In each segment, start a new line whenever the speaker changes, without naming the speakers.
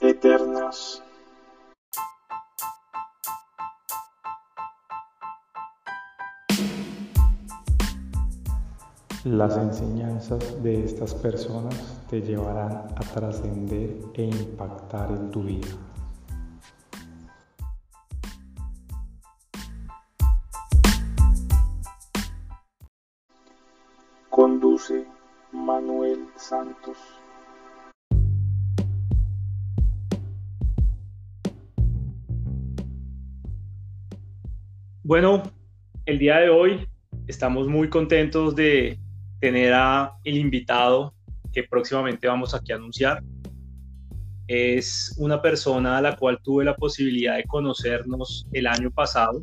Eternas.
Las enseñanzas de estas personas te llevarán a trascender e impactar en tu vida.
Bueno, el día de hoy estamos muy contentos de tener a el invitado que próximamente vamos aquí a anunciar. Es una persona a la cual tuve la posibilidad de conocernos el año pasado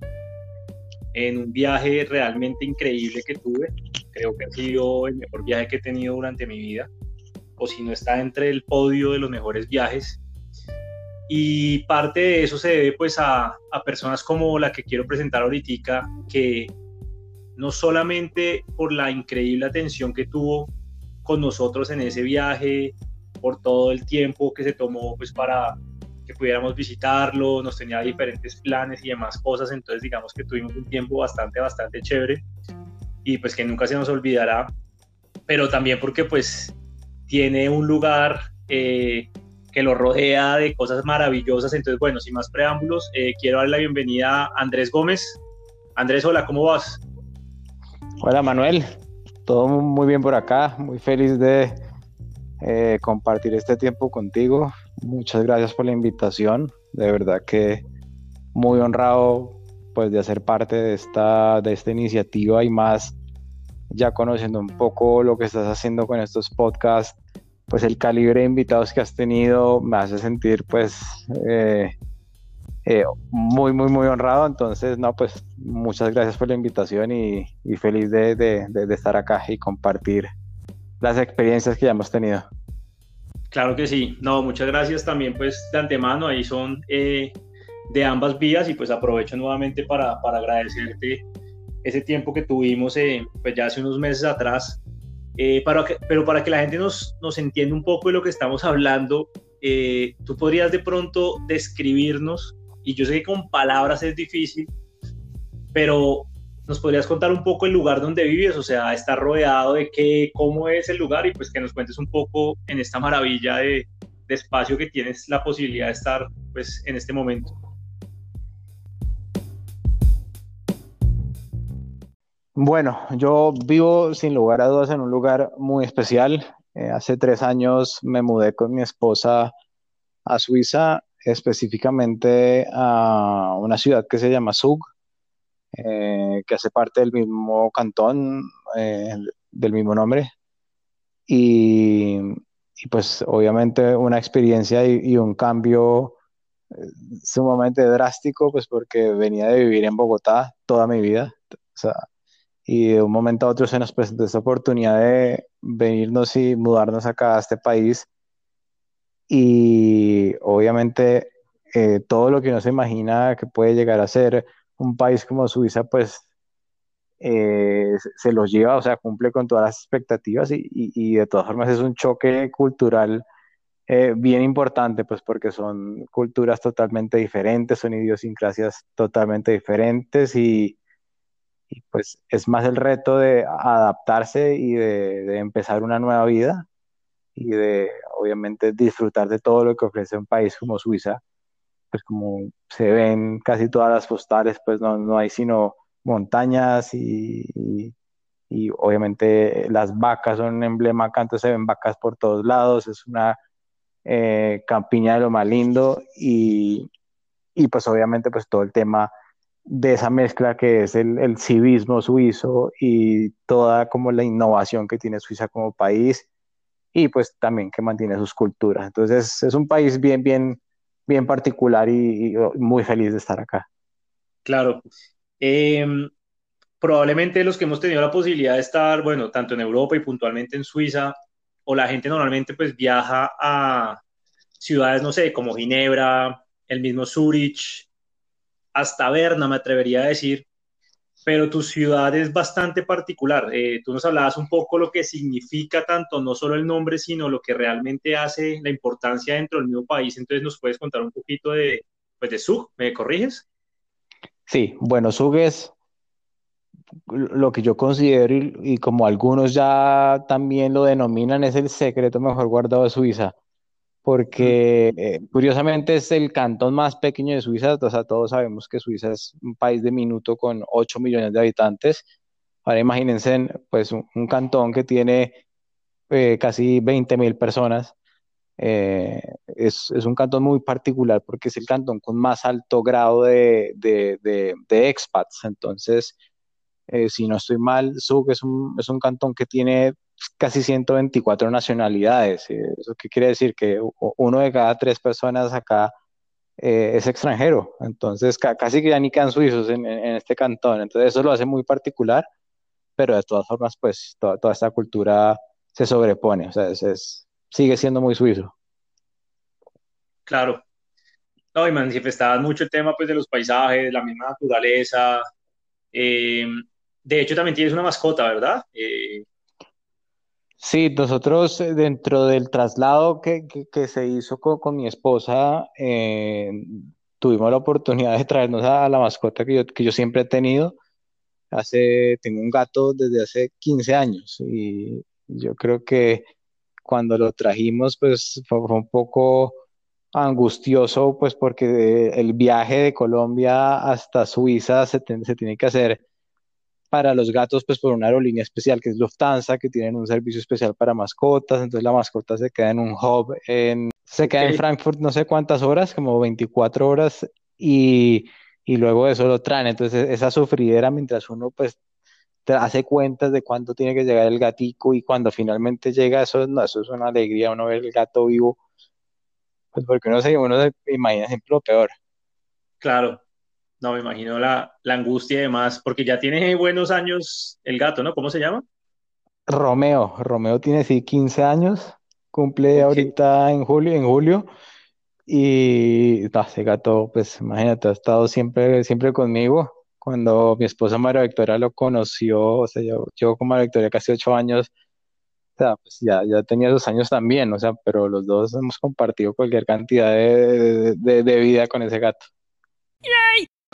en un viaje realmente increíble que tuve. Creo que ha sido el mejor viaje que he tenido durante mi vida, o si no está entre el podio de los mejores viajes y parte de eso se debe pues a, a personas como la que quiero presentar ahorita, que no solamente por la increíble atención que tuvo con nosotros en ese viaje, por todo el tiempo que se tomó pues para que pudiéramos visitarlo, nos tenía diferentes planes y demás cosas, entonces digamos que tuvimos un tiempo bastante, bastante chévere y pues que nunca se nos olvidará, pero también porque pues tiene un lugar eh, que lo rodea de cosas maravillosas. Entonces, bueno, sin más preámbulos, eh, quiero darle la bienvenida a Andrés Gómez. Andrés, hola, ¿cómo vas?
Hola Manuel, todo muy bien por acá, muy feliz de eh, compartir este tiempo contigo. Muchas gracias por la invitación, de verdad que muy honrado pues de hacer parte de esta, de esta iniciativa y más ya conociendo un poco lo que estás haciendo con estos podcasts pues el calibre de invitados que has tenido me hace sentir pues eh, eh, muy, muy, muy honrado. Entonces, no, pues muchas gracias por la invitación y, feliz de, estar acá y compartir las experiencias que ya hemos tenido.
Claro que sí. No, muchas gracias también pues de antemano. Ahí son eh, de ambas vías y pues aprovecho nuevamente para, para agradecerte ese tiempo que tuvimos pues ya hace unos meses atrás eh, pero para que la gente nos, nos entienda un poco de lo que estamos hablando, eh, tú podrías de pronto describirnos, y yo sé que con palabras es difícil, pero nos podrías contar un poco el lugar donde vives, o sea, estar rodeado de qué, cómo es el lugar y pues que nos cuentes un poco en esta maravilla de, de espacio que tienes la posibilidad de estar pues en este momento.
Bueno, yo vivo sin lugar a dudas en un lugar muy especial. Eh, hace tres años me mudé con mi esposa a Suiza, específicamente a una ciudad que se llama Zug, eh, que hace parte del mismo cantón, eh, del mismo nombre. Y, pues obviamente una experiencia y, y un cambio sumamente drástico, pues porque venía de vivir en Bogotá toda mi vida. O sea, y de un momento a otro se nos presentó esta oportunidad de venirnos y mudarnos acá a este país. Y obviamente eh, todo lo que uno se imagina que puede llegar a ser un país como Suiza, pues eh, se los lleva, o sea, cumple con todas las expectativas y, y, de todas formas es un choque cultural eh, bien importante, pues porque son culturas totalmente diferentes, son idiosincrasias totalmente diferentes y, y pues es más el reto de adaptarse y de, empezar una nueva vida y de obviamente disfrutar de todo lo que ofrece un país como Suiza, pues como se ven casi todas las postales, pues no, no hay sino montañas y, y, obviamente las vacas son un emblema acá, entonces se ven vacas por todos lados, es una eh, campiña de lo más lindo y, y pues obviamente pues todo el tema de esa mezcla que es el, civismo suizo y toda como la innovación que tiene Suiza como país y pues también que mantiene sus culturas. Entonces es un país bien, bien, bien particular y, muy feliz de estar acá.
Claro. Em, probablemente los que hemos tenido la posibilidad de estar, bueno, tanto en Europa y puntualmente en Suiza, o la gente normalmente pues viaja a ciudades, no sé, como Ginebra, el mismo Zurich, hasta Berna, me atrevería a decir. pero tu ciudad es bastante particular. Eh, tú nos hablabas un poco lo que significa tanto, no solo el nombre, sino lo que realmente hace la importancia dentro del mismo país. Entonces, ¿nos puedes contar un poquito de, pues, de Zug? ¿Me corriges?
Sí, bueno, Zug es lo que yo considero y, como algunos ya también lo denominan, es el secreto mejor guardado de Suiza, porque eh, curiosamente es el cantón más pequeño de Suiza, o sea, todos sabemos que Suiza es un país de minuto con 8 millones de habitantes. Ahora imagínense, pues un, cantón que tiene eh, casi 20 mil personas. Eh, es, es, un cantón muy particular porque es el cantón con más alto grado de, de, de expats. Entonces, eh, si no estoy mal, Zug es un, es un cantón que tiene casi 124 nacionalidades. ¿Eso qué quiere decir? Que uno de cada tres personas acá eh, es extranjero. Entonces, casi que ya ni quedan suizos en, este cantón. Entonces, eso lo hace muy particular, pero de todas formas, pues toda, esta cultura se sobrepone. O sea, es, sigue siendo muy suizo.
Claro. No, y manifestaban mucho el tema pues, de los paisajes, la misma naturaleza. Eh, de hecho, también tienes una mascota, ¿verdad? Eh,
sí, nosotros eh, dentro del traslado que, se hizo con, mi esposa, eh, tuvimos la oportunidad de traernos a, la mascota que yo, que yo siempre he tenido. Hace, tengo un gato desde hace 15 años y yo creo que cuando lo trajimos, pues fue, un poco angustioso, pues porque el viaje de Colombia hasta Suiza se tiene que hacer para los gatos, pues por una aerolínea especial que es Lufthansa, que tienen un servicio especial para mascotas, entonces la mascota se queda en un hub, en, se queda en Frankfurt no sé cuántas horas, como 24 horas, y, y luego eso lo traen, entonces esa sufridera mientras uno pues hace cuentas de cuánto tiene que llegar el gatico y cuando finalmente llega eso, no, eso es una alegría, uno ver el gato vivo, pues porque uno se, uno se imagina siempre lo peor.
Claro, no, me imagino la, angustia y demás, porque ya tiene buenos años el gato, ¿no? ¿Cómo se llama?
Romeo, Romeo tiene sí 15 años, cumple ahorita en julio, en julio, y ese gato, pues imagínate, ha estado siempre, siempre conmigo. Cuando mi esposa María Victoria lo conoció, o sea, yo, yo con María Victoria casi ocho años, o sea, pues ya, ya tenía dos años también, o sea, pero los dos hemos compartido cualquier cantidad de, de vida con ese gato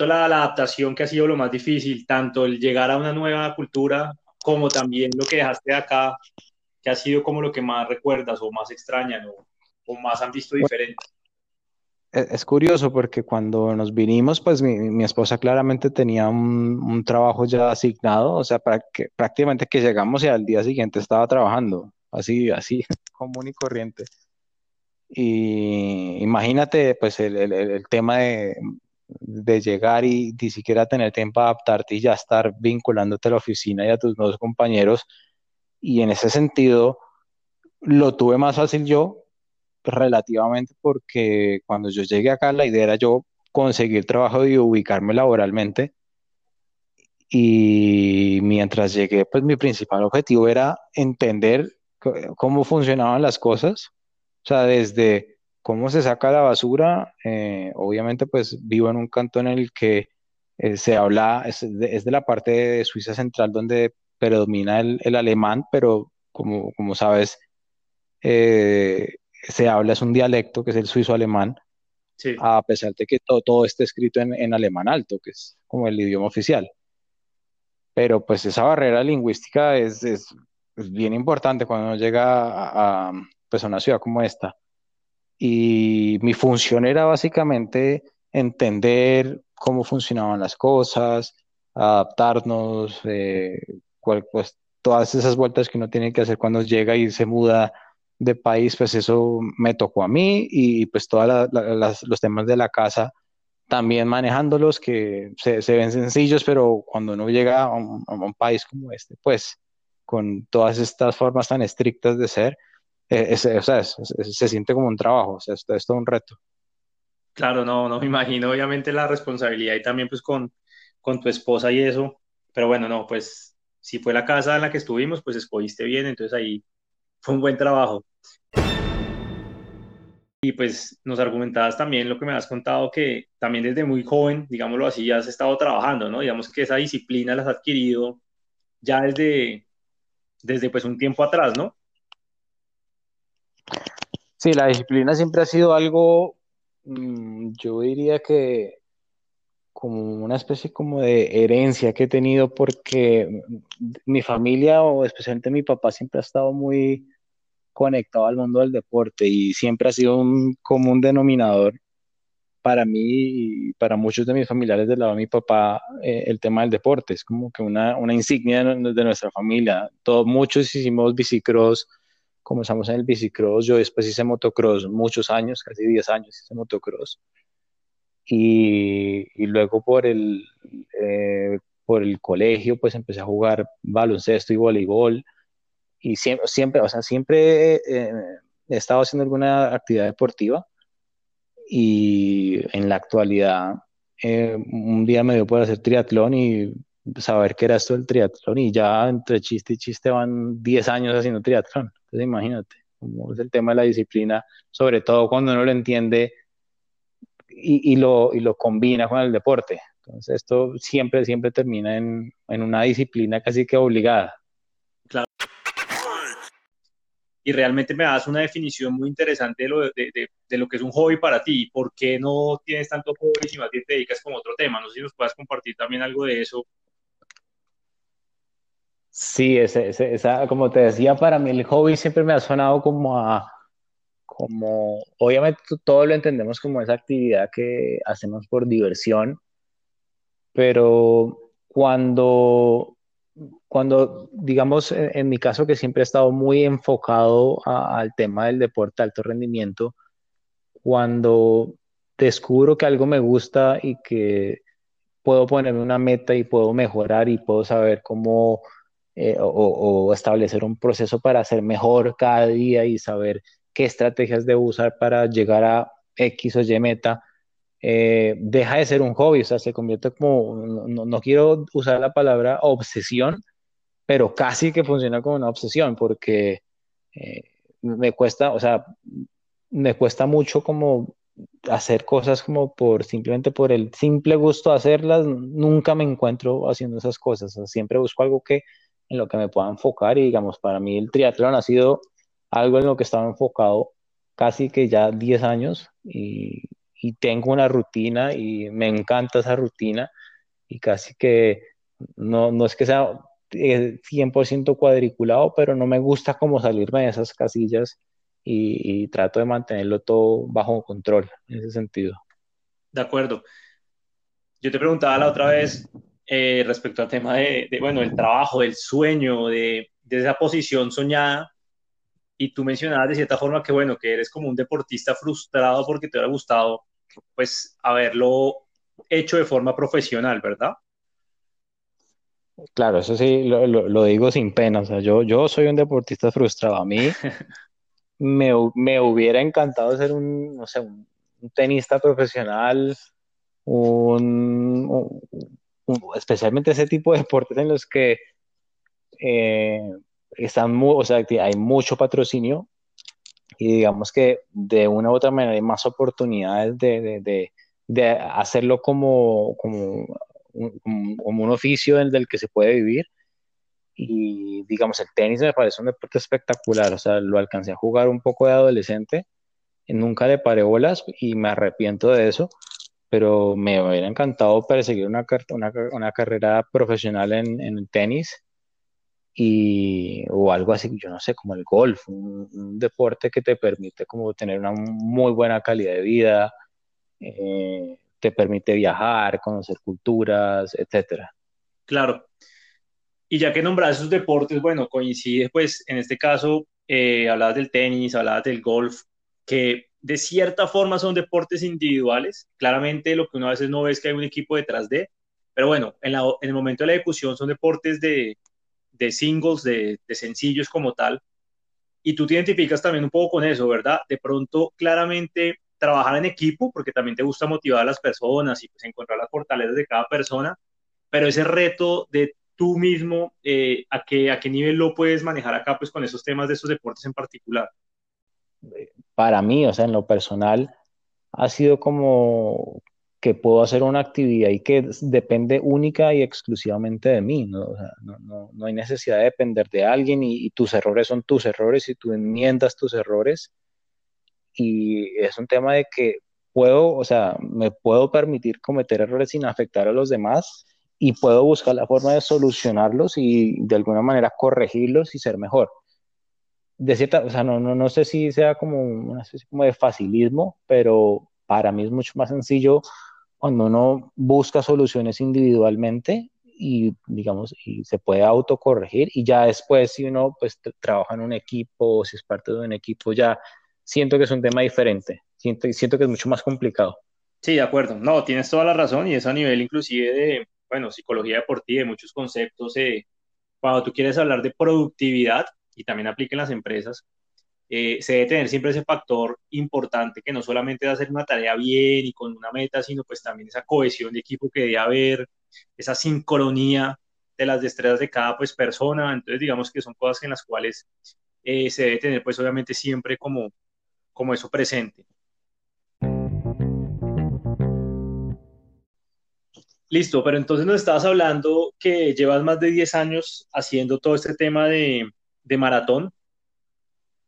la, adaptación que ha sido lo más difícil, tanto el llegar a una nueva cultura como también lo que dejaste de acá, que ha sido como lo que más recuerdas o más extrañan o, más han visto diferente.
Es curioso porque cuando nos vinimos, pues mi, esposa claramente tenía un, trabajo ya asignado, o sea, para que, prácticamente que llegamos y al día siguiente estaba trabajando, así, así, común y corriente. Y imagínate, pues el, el tema de, de llegar y ni siquiera tener tiempo a adaptarte y ya estar vinculándote a la oficina y a tus nuevos compañeros. Y en ese sentido, lo tuve más fácil yo, relativamente, porque cuando yo llegué acá, la idea era yo conseguir trabajo y ubicarme laboralmente. Y mientras llegué, pues mi principal objetivo era entender cómo funcionaban las cosas. O sea, desde ¿Cómo se saca la basura? Eh, obviamente, pues vivo en un cantón en el que eh, se habla, es de, la parte de Suiza central donde predomina el, alemán, pero como, como sabes, eh, se habla, es un dialecto que es el suizo-alemán, a pesar de que todo, todo esté escrito en, alemán alto, que es como el idioma oficial. Pero pues esa barrera lingüística es, es, bien importante cuando uno llega a, a, pues, a una ciudad como esta y mi función era básicamente entender cómo funcionaban las cosas, adaptarnos, eh, pues todas esas vueltas que uno tiene que hacer cuando llega y se muda de país, pues eso me tocó a mí y pues todos los temas de la casa también manejándolos que se, ven sencillos, pero cuando uno llega a un país como este, pues con todas estas formas tan estrictas de ser, eh, o sea, se siente como un trabajo, o sea, esto es todo un reto.
Claro, no, no me imagino obviamente la responsabilidad y también pues con, con tu esposa y eso, pero bueno, no, pues si fue la casa en la que estuvimos, pues escogiste bien, entonces ahí fue un buen trabajo. y pues nos argumentabas también lo que me has contado, que también desde muy joven, digámoslo así, has estado trabajando, ¿no? Digamos que esa disciplina la has adquirido ya desde, desde pues un tiempo atrás, ¿no?
Sí, la disciplina siempre ha sido algo, mm, yo diría que como una especie como de herencia que he tenido porque mi familia o especialmente mi papá siempre ha estado muy conectado al mundo del deporte y siempre ha sido un común denominador para mí y para muchos de mis familiares del lado de mi papá eh, el tema del deporte. Es como que una, una insignia de, nuestra familia. Todos, muchos hicimos bicicross, comenzamos en el bicicross, yo después hice motocross muchos años, casi 10 años hice motocross. Y, y luego por el, eh, por el colegio pues empecé a jugar baloncesto y voleibol y siempre, siempre, o sea, siempre eh, he estado haciendo alguna actividad deportiva y en la actualidad eh, un día me dio por hacer triatlón y saber qué era esto del triatlón y ya entre chiste y chiste van 10 años haciendo triatlón. Entonces imagínate cómo es el tema de la disciplina, sobre todo cuando uno lo entiende y, lo, combina con el deporte. Entonces esto siempre, siempre termina en, una disciplina casi que obligada
y realmente me das una definición muy interesante de lo, de, lo que es un hobby para ti. ¿Por qué no tienes tanto hobby y más bien te dedicas como otro tema? No sé si nos puedas compartir también algo de eso.
Sí, ese, esa, como te decía, para mí el hobby siempre me ha sonado como a, como, obviamente todo lo entendemos como esa actividad que hacemos por diversión, pero cuando cuando, digamos, en, mi caso que siempre he estado muy enfocado al tema del deporte alto rendimiento, cuando descubro que algo me gusta y que puedo ponerme una meta y puedo mejorar y puedo saber cómo eh, o, establecer un proceso para ser mejor cada día y saber qué estrategias debo usar para llegar a X o Y meta, eh, deja de ser un hobby, o sea, se convierte como, no, quiero usar la palabra obsesión, pero casi que funciona como una obsesión, porque eh, me cuesta, o sea, me cuesta mucho como hacer cosas como por simplemente por el simple gusto de hacerlas, nunca me encuentro haciendo esas cosas, siempre busco algo que en lo que me pueda enfocar y digamos, para mí el triatlón ha sido algo en lo que estaba enfocado casi que ya 10 años y y tengo una rutina y me encanta esa rutina y casi que no, no es que sea 100% eh, cuadriculado, pero no me gusta como salirme de esas casillas y, trato de mantenerlo todo bajo control en ese sentido.
De acuerdo. Yo te preguntaba la otra vez eh, respecto al tema de, bueno, el trabajo, del sueño, de, de esa posición soñada y tú mencionabas de cierta forma que, bueno, que eres como un deportista frustrado porque te hubiera gustado pues haberlo hecho de forma profesional, ¿verdad?
Claro, eso sí, lo, digo sin pena. O sea, yo, yo soy un deportista frustrado. A mí me, hubiera encantado ser un, no sé, un, tenista profesional, un, especialmente ese tipo de deportes en los que eh, están o sea, hay mucho patrocinio y digamos que de una u otra manera hay más oportunidades de, de, de, hacerlo como, como, un, como un oficio del, del, que se puede vivir. Y digamos, el tenis me parece un deporte espectacular, o sea, lo alcancé a jugar un poco de adolescente, nunca le paré bolas y me arrepiento de eso, pero me hubiera encantado perseguir una, una, una carrera profesional en, en tenis y, o algo así, yo no sé, como el golf, un, deporte que te permite como tener una muy buena calidad de vida, eh, te permite viajar, conocer culturas, etcétera.
Claro. Y ya que nombras esos deportes, bueno, coincide pues en este caso, eh, hablabas del tenis, hablabas del golf, que de cierta forma son deportes individuales. Claramente lo que uno a veces no ve es que hay un equipo detrás de, pero bueno, en, el momento de la ejecución son deportes de, singles, de, sencillos como tal. Y tú te identificas también un poco con eso, ¿verdad? De pronto, claramente, trabajar en equipo, porque también te gusta motivar a las personas y pues encontrar las fortalezas de cada persona, pero ese reto de tú mismo, eh, ¿a, qué, ¿a qué nivel lo puedes manejar acá pues con esos temas de esos deportes en particular?
Para mí, o sea, en lo personal, ha sido como que puedo hacer una actividad y que depende única y exclusivamente de mí, ¿no? No, no, hay necesidad de depender de alguien y, tus errores son tus errores y tú enmiendas tus errores. Y es un tema de que puedo, o sea, me puedo permitir cometer errores sin afectar a los demás y puedo buscar la forma de solucionarlos y de alguna manera corregirlos y ser mejor. De cierta, o sea, no, no, no sé si sea como una especie como de facilismo, pero para mí es mucho más sencillo cuando uno busca soluciones individualmente y digamos y se puede autocorregir y ya después si uno pues trabaja en un equipo o si es parte de un equipo ya siento que es un tema diferente. Siento siento que es mucho más complicado.
Sí de acuerdo. No tienes toda la razón y es a nivel inclusive de bueno psicología deportiva de muchos conceptos eh, cuando tú quieres hablar de productividad y también aplica en las empresas eh, se debe tener siempre ese factor importante que no solamente es hacer una tarea bien y con una meta, sino pues también esa cohesión de equipo que debe haber, esa sincronía de las destrezas de cada pues persona. Entonces digamos que son cosas en las cuales eh, se debe tener pues obviamente siempre como, como eso presente. Listo, pero entonces nos estabas hablando que llevas más de 10 años haciendo todo este tema de, de maratón.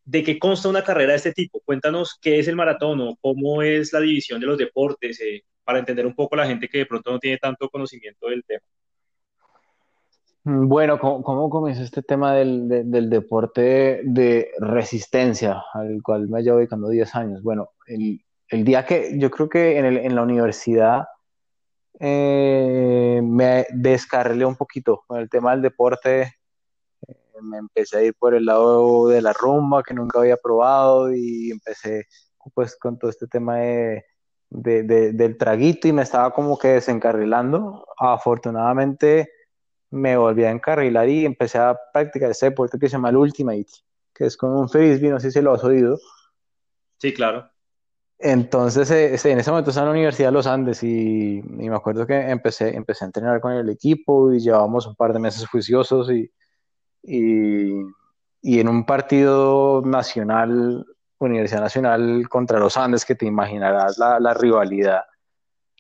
¿De qué consta una carrera de este tipo? Cuéntanos qué es el maratón o cómo es la división de los deportes, eh, para entender un poco la gente que de pronto no tiene tanto conocimiento del tema.
Bueno, ¿cómo, comenzó este tema del, deporte de resistencia, al cual me llevo dedicando 10 años? Bueno, el, día que yo creo que en, la universidad eh, me descarrilé un poquito con el tema del deporte me empecé a ir por el lado de la rumba que nunca había probado y empecé pues con todo este tema de, del traguito y me estaba como que desencarrilando. Afortunadamente me volví a encarrilar y empecé a practicar ese deporte que se llama el Ultimate, que es con un frisbee, no sé si lo has oído.
Sí, claro.
Entonces, eh, en ese momento estaba en la Universidad de los Andes y, y, me acuerdo que empecé, empecé a entrenar con el equipo y llevábamos un par de meses juiciosos y, y, y en un partido nacional, Universidad Nacional contra los Andes, que te imaginarás la, la rivalidad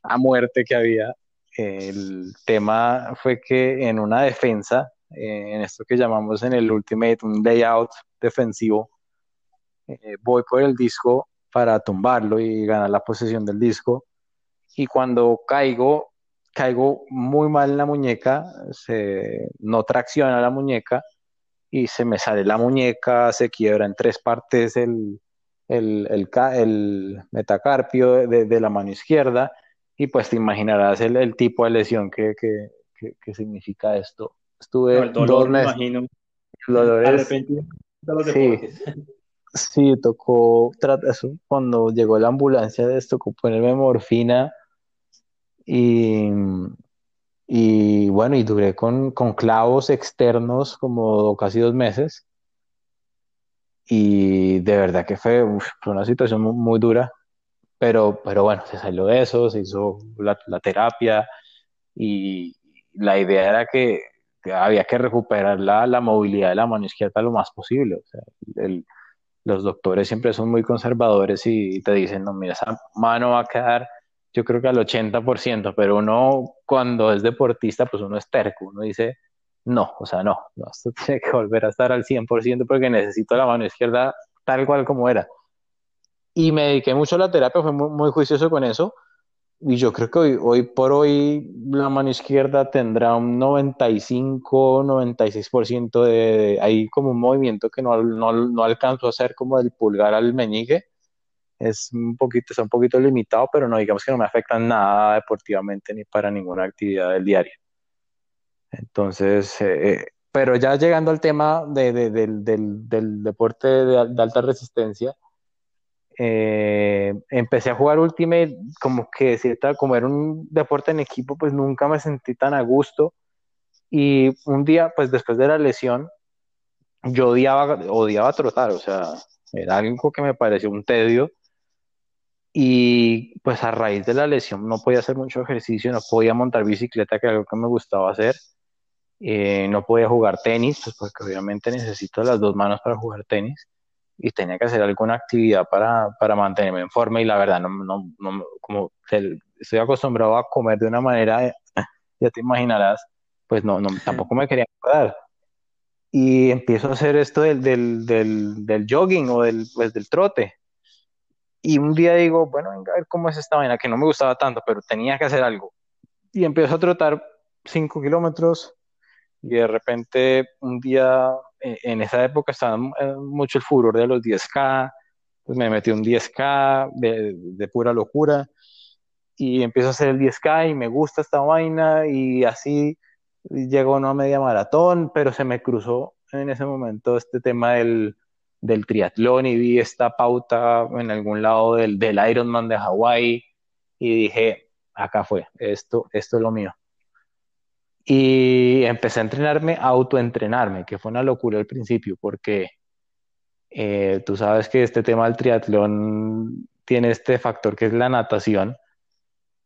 a muerte que había. El tema fue que en una defensa, eh, en esto que llamamos en el Ultimate un layout defensivo, eh, voy por el disco para tumbarlo y ganar la posesión del disco. Y cuando caigo, caigo muy mal en la muñeca, se, no tracciona la muñeca y se me sale la muñeca, se quiebra en tres partes el, el, el, el metacarpio de, de, la mano izquierda y pues te imaginarás el, el tipo de lesión que, que, que, significa esto. Estuve
el dolor, me imagino.
sí, sí, tocó, eso, cuando llegó la ambulancia de esto, tocó ponerme morfina y y bueno, y duré con, clavos externos como casi dos meses. Y de verdad que fue, una situación muy, dura. Pero, pero bueno, se salió de eso, se hizo la, terapia y la idea era que, había que recuperar la, la, movilidad de la mano izquierda lo más posible. O sea, los doctores siempre son muy conservadores y te dicen, no, mira, esa mano va a quedar yo creo que al 80%, pero uno cuando es deportista, pues uno es terco, uno dice, no, o sea, no, no, esto tiene que volver a estar al 100% porque necesito la mano izquierda tal cual como era. Y me dediqué mucho a la terapia, fue muy, juicioso con eso. Y yo creo que hoy, hoy por hoy la mano izquierda tendrá un 95, 96% de... Hay como un movimiento que no, no, no alcanzo a hacer como del pulgar al meñique es un poquito, está un poquito limitado, pero no digamos que no me afecta nada deportivamente ni para ninguna actividad del diario. Entonces, eh, eh, pero ya llegando al tema de, del, del, deporte de, alta resistencia, eh, empecé a jugar Ultimate como que cierta, como era un deporte en equipo, pues nunca me sentí tan a gusto. Y un día, pues después de la lesión, yo odiaba, odiaba trotar, o sea, era algo que me pareció un tedio y pues a raíz de la lesión no podía hacer mucho ejercicio, no podía montar bicicleta, que era algo que me gustaba hacer. Eh, no podía jugar tenis, pues porque obviamente necesito las dos manos para jugar tenis. y tenía que hacer alguna actividad para, para mantenerme en forma y la verdad, no, no, no como estoy acostumbrado a comer de una manera, ya te imaginarás, pues no, no tampoco me quería cuidar. Y empiezo a hacer esto del, del, del, del jogging o del, pues, del trote. Y un día digo, bueno, venga a ver cómo es esta vaina, que no me gustaba tanto, pero tenía que hacer algo. Y empiezo a trotar 5 kilómetros y de repente un día, eh, en esa época estaba eh, mucho el furor de los 10K, pues me metí un 10K de, de pura locura y empiezo a hacer el 10K y me gusta esta vaina y así llego a media maratón, pero se me cruzó en ese momento este tema del, del triatlón y vi esta pauta en algún lado del, Ironman de Hawái y dije, acá fue, esto, esto es lo mío. Y empecé a entrenarme, a autoentrenarme, que fue una locura al principio, porque eh, tú sabes que este tema del triatlón tiene este factor que es la natación,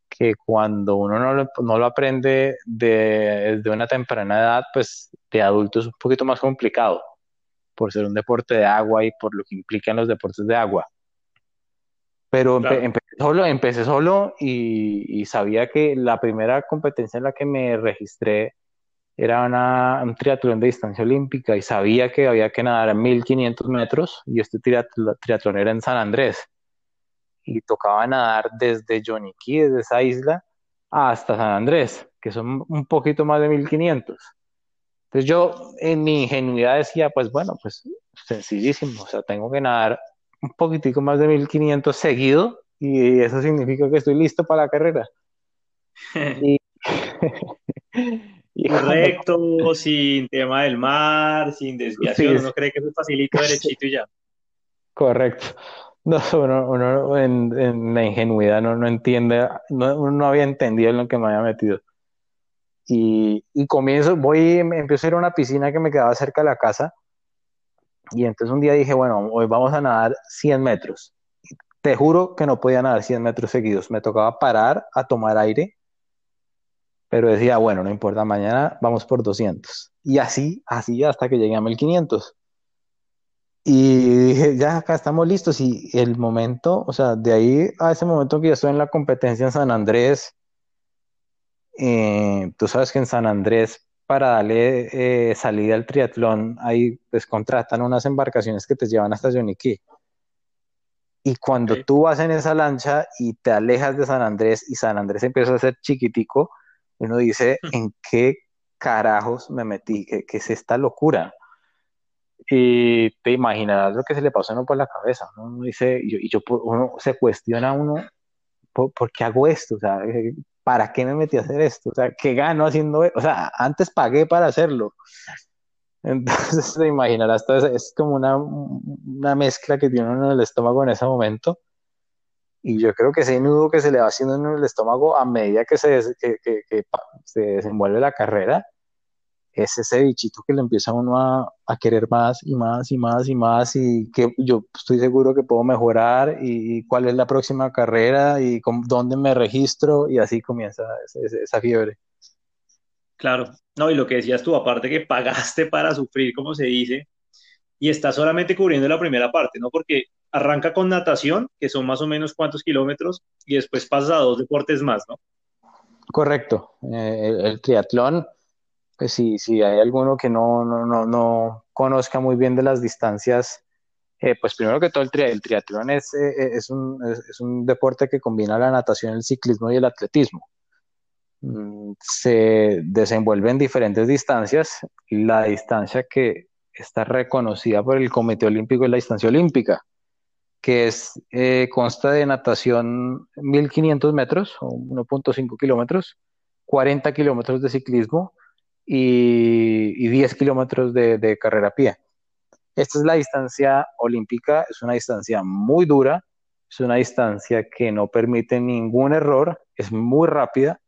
que cuando uno no lo, no lo aprende de, desde una temprana edad, pues de adulto es un poquito más complicado por ser un deporte de agua y por lo que implican los deportes de agua. Pero empecé solo, empecé solo y, sabía que la primera competencia en la que me registré era una, un triatlón de distancia olímpica y sabía que había que nadar a 1500 metros y este triatlón era en San Andrés y tocaba nadar desde Key, desde esa isla, hasta San Andrés, que son un poquito más de 1500. Entonces yo en mi ingenuidad decía, pues bueno, pues sencillísimo, o sea, tengo que nadar un poquitico más de 1500 seguido y eso significa que estoy listo para la carrera.
Correcto, sin tema del mar, sin desviación, uno cree que es facilito, derechito y ya.
Correcto. No, uno, en, la ingenuidad no, no entiende, no, uno no había entendido en lo que me había metido. Y, comienzo, voy, empiezo a ir a una piscina que me quedaba cerca de la casa. Y entonces un día dije, bueno, hoy vamos a nadar 100 metros. Te juro que no podía nadar 100 metros seguidos. Me tocaba parar a tomar aire. Pero decía, bueno, no importa, mañana vamos por 200. Y así, así hasta que llegué a 1500. Y dije, ya acá estamos listos. Y el momento, o sea, de ahí a ese momento que ya estoy en la competencia en San Andrés, eh, tú sabes que en San Andrés, para darle eh, salida al triatlón, ahí pues contratan unas embarcaciones que te llevan hasta Yoniquí. Y cuando tú vas en esa lancha y te alejas de San Andrés y San Andrés empieza a ser chiquitico, uno dice, hmm. ¿en qué carajos me metí? ¿Qué, es esta locura? Y te imaginarás lo que se le pasó a uno por la cabeza. Uno dice, y yo, uno se cuestiona uno, ¿por, ¿por, qué hago esto? O sea, ¿para qué me metí a hacer esto? O sea, ¿qué gano haciendo esto? O sea, antes pagué para hacerlo. Entonces, te imaginarás, es como una, una mezcla que tiene uno en el estómago en ese momento. Y yo creo que ese nudo que se le va haciendo en el estómago a medida que se, que, que se desenvuelve la carrera, es ese bichito que le empieza uno a, a, querer más y más y más y más y que yo estoy seguro que puedo mejorar y, cuál es la próxima carrera y con, dónde me registro y así comienza esa fiebre.
Claro, no, y lo que decías tú, aparte que pagaste para sufrir, como se dice, y está solamente cubriendo la primera parte, ¿no? Porque arranca con natación, que son más o menos cuántos kilómetros, y después pasa a dos deportes más, ¿no?
Correcto. Eh, el triatlón pues si, si hay alguno que no, no, no, no conozca muy bien de las distancias, eh, pues primero que todo el, el triatlón es, eh, eh, es, un, es, un, deporte que combina la natación, el ciclismo y el atletismo. Mm, se desenvuelve en diferentes distancias. La distancia que está reconocida por el Comité Olímpico es la distancia olímpica, que es, consta de natación 1500 metros o 1.5 kilómetros, 40 kilómetros de ciclismo, y, 10 kilómetros de, carrera a pie. Esta es la distancia olímpica, es una distancia muy dura, es una distancia que no permite ningún error, es muy rápida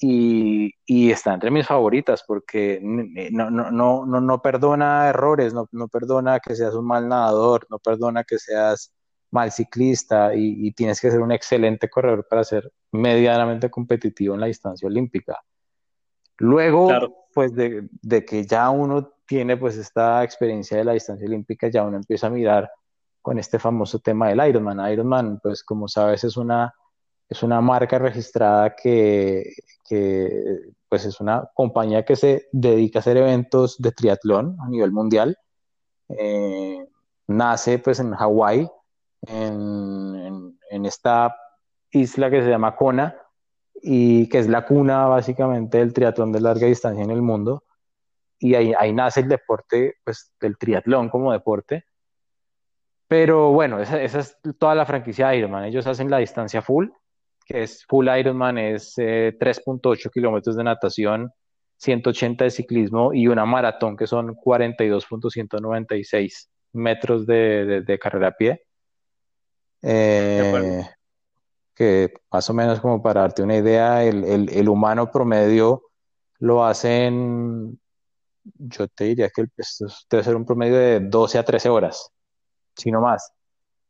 y, está entre mis favoritas porque no, no, no, no, perdona errores, no, perdona que seas un mal nadador, no perdona que seas mal ciclista y, y tienes que ser un excelente corredor para ser medianamente competitivo en la distancia olímpica. Luego, pues de, que ya uno tiene pues esta experiencia de la distancia olímpica, ya uno empieza a mirar con este famoso tema del Ironman. Ironman, pues como sabes, es una, es una marca registrada que, pues es una compañía que se dedica a hacer eventos de triatlón a nivel mundial. Eh, nace pues en Hawái, en, en, esta isla que se llama Kona y que es la cuna básicamente del triatlón de larga distancia en el mundo. Y ahí, ahí nace el deporte pues, del triatlón como deporte. Pero bueno, esa, esa, es toda la franquicia de Ironman. Ellos hacen la distancia full, que es full Ironman, es 3.8 eh, kilómetros de natación, 180 de ciclismo y una maratón que son 42.196 metros de, de, carrera a pie. Eh, que más o menos como para darte una idea, el, el, el humano promedio lo hacen, yo te diría que esto debe ser un promedio de 12 a 13 horas sino más.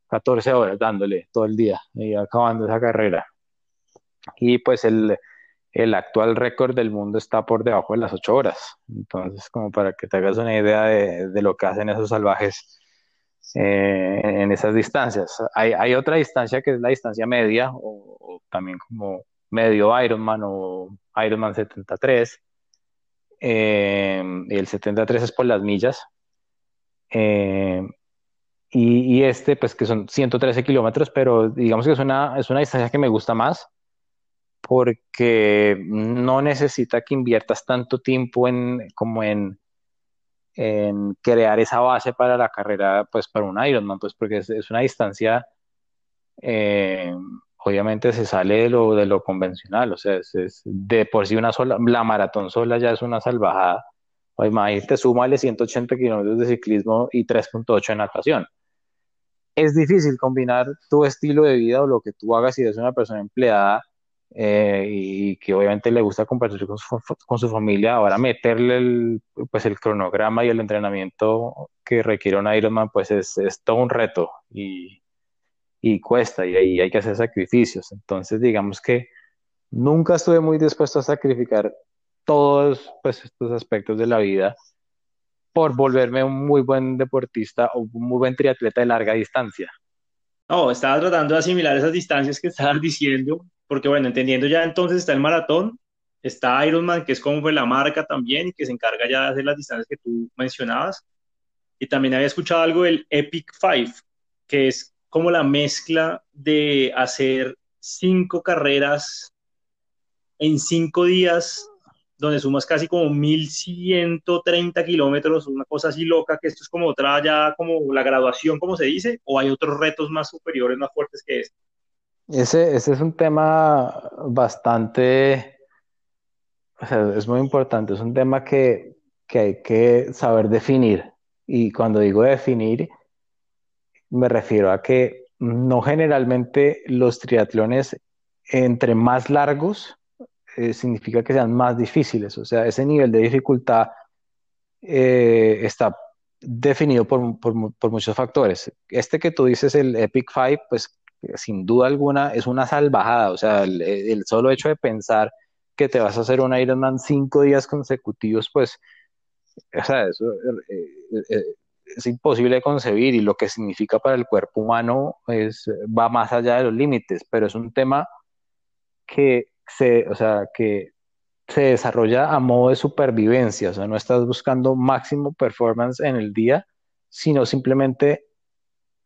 14 horas dándole todo el día y acabando esa carrera. Y pues el, actual récord del mundo está por debajo de las 8 horas. Entonces, como para que te hagas una idea de, lo que hacen esos salvajes eh, en esas distancias. Hay, otra distancia que es la distancia media, o, también como medio Ironman o Ironman 73. Eh, y el 73 es por las millas. Eh, y, este, pues que son 113 kilómetros, pero digamos que es una, es una distancia que me gusta más porque no necesita que inviertas tanto tiempo en, como en, en crear esa base para la carrera, pues para un Ironman, pues porque es, una distancia, eh, obviamente se sale de lo, de lo convencional, o sea, es, de por sí una sola, la maratón sola ya es una salvajada. O imagínate, súmale 180 kilómetros de ciclismo y 3.8 de natación es difícil combinar tu estilo de vida o lo que tú hagas si eres una persona empleada eh, y que obviamente le gusta compartir con su, familia, ahora meterle el, pues el cronograma y el entrenamiento que requiere un Ironman, pues es, todo un reto y, cuesta y ahí hay que hacer sacrificios. Entonces, digamos que nunca estuve muy dispuesto a sacrificar todos pues, estos aspectos de la vida por volverme un muy buen deportista o un muy buen triatleta de larga distancia.
No, estaba tratando de asimilar esas distancias que estabas diciendo, porque bueno, entendiendo ya entonces está el maratón, está Ironman, que es como fue la marca también y que se encarga ya de hacer las distancias que tú mencionabas. Y también había escuchado algo del Epic Five, que es como la mezcla de hacer cinco carreras en cinco días donde sumas casi como 1130 kilómetros, una cosa así loca, que esto es como otra ya, como la graduación, como se dice, o hay otros retos más superiores, más fuertes que este?
Ese, ese es un tema bastante, es muy importante, es un tema que, que hay que saber definir. Y cuando digo definir, me refiero a que no generalmente los triatlones, entre más largos, eh, significa que sean más difíciles. O sea, ese nivel de dificultad eh, está definido por, por, muchos factores. Este que tú dices, el Epic Five, pues sin duda alguna es una salvajada. O sea, el, solo hecho de pensar que te vas a hacer un Ironman cinco días consecutivos, pues, o sea, eso eh, es imposible de concebir y lo que significa para el cuerpo humano es, va más allá de los límites, pero es un tema que se, o sea, que se desarrolla a modo de supervivencia, o sea, no estás buscando máximo performance en el día, sino simplemente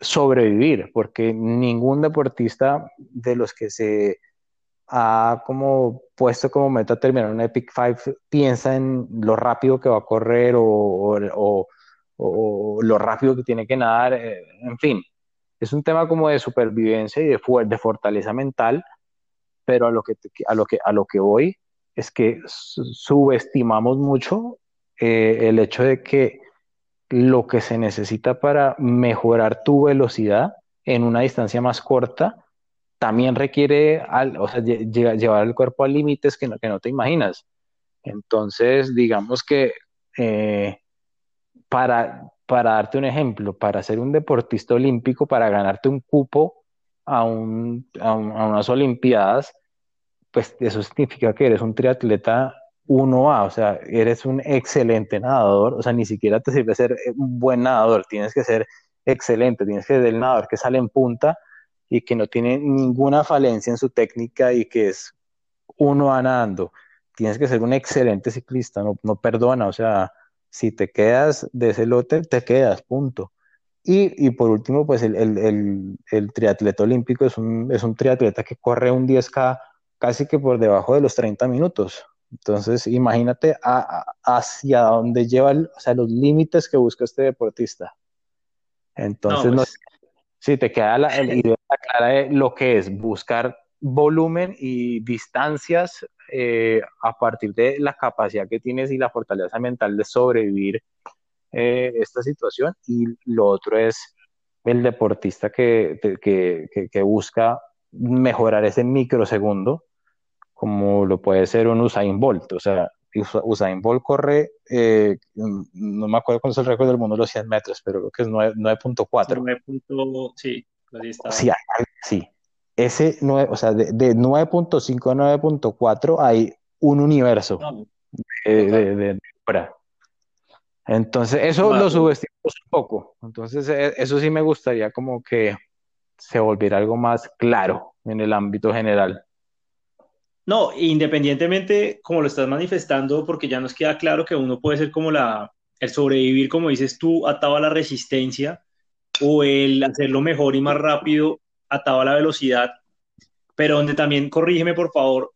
sobrevivir, porque ningún deportista de los que se ha como puesto como meta terminar un Epic Five piensa en lo rápido que va a correr o, lo rápido que tiene que nadar, eh, en fin, es un tema como de supervivencia y de, de fortaleza mental pero a lo que, a lo que, a lo que voy es que subestimamos mucho eh, el hecho de que lo que se necesita para mejorar tu velocidad en una distancia más corta también requiere o sea, llevar el cuerpo a límites que no, te imaginas. Entonces, digamos que eh, para, para darte un ejemplo, para ser un deportista olímpico, para ganarte un cupo a, a, unas Olimpiadas, pues eso significa que eres un triatleta 1A, o sea, eres un excelente nadador, o sea, ni siquiera te sirve ser un buen nadador, tienes que ser excelente, tienes que ser el nadador que sale en punta y que no tiene ninguna falencia en su técnica y que es uno a nadando. Tienes que ser un excelente ciclista, no, no perdona, o sea, si te quedas de ese lote, te quedas, punto. Y, y por último, pues el, el, el, triatleta olímpico es un, es un triatleta que corre un 10K casi que por debajo de los 30 minutos. Entonces, imagínate hacia dónde lleva, o sea, los límites que busca este deportista. Entonces, no, pues si te queda la, idea clara de lo que es buscar volumen y distancias eh, a partir de la capacidad que tienes y la fortaleza mental de sobrevivir eh, esta situación. Y lo otro es el deportista que, que, que, que busca mejorar ese microsegundo como lo puede ser un Usain Bolt. O sea, Usain Bolt corre, eh, no me acuerdo cuál es el récord del mundo de los 100 metros, pero creo que es 9.4.
9. Sí,
sí, sí. Ese 9, o sea, de, de 9.5 a 9.4 hay un universo de, de, Entonces, eso lo subestimamos un poco. Entonces, e, eso sí me gustaría como que se volviera algo más claro en el ámbito general.
No, independientemente como lo estás manifestando, porque ya nos queda claro que uno puede ser como la, el sobrevivir, como dices tú, atado a la resistencia, o el hacerlo mejor y más rápido, atado a la velocidad, pero donde también, corrígeme por favor,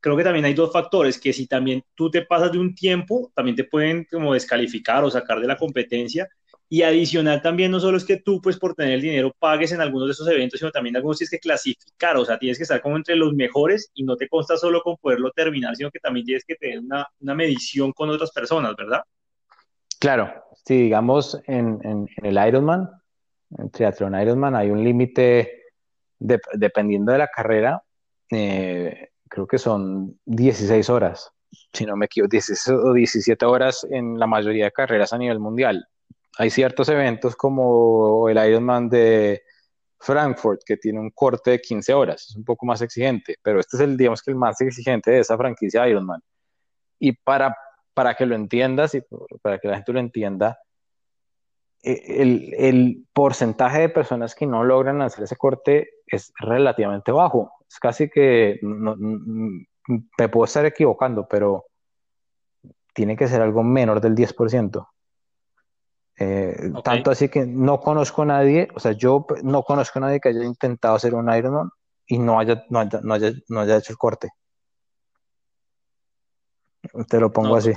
creo que también hay dos factores, que si también tú te pasas de un tiempo, también te pueden como descalificar o sacar de la competencia, y adicional también no solo es que tú, pues por tener el dinero, pagues en algunos de esos eventos, sino también algunos tienes que clasificar, o sea, tienes que estar como entre los mejores y no te consta solo con poderlo terminar, sino que también tienes que tener una, una medición con otras personas, ¿verdad?
Claro, si digamos en, en, el Ironman, en Triathlon Ironman, hay un límite, dependiendo de la carrera, eh, creo que son 16 horas, si no me equivoco, 16 o 17 horas en la mayoría de carreras a nivel mundial hay ciertos eventos como el Ironman de Frankfurt, que tiene un corte de 15 horas, es un poco más exigente, pero este es el, digamos que el más exigente de esa franquicia Ironman. Y para, para que lo entiendas y para que la gente lo entienda, e, el, el, porcentaje de personas que no logran hacer ese corte es relativamente bajo. Es casi que, no, me puedo estar equivocando, pero tiene que ser algo menor del 10%. Eh, tanto así que no conozco a nadie, o sea, yo no conozco a nadie que haya intentado hacer un Ironman y no haya, no haya, no haya, no haya hecho el corte. Te lo pongo así.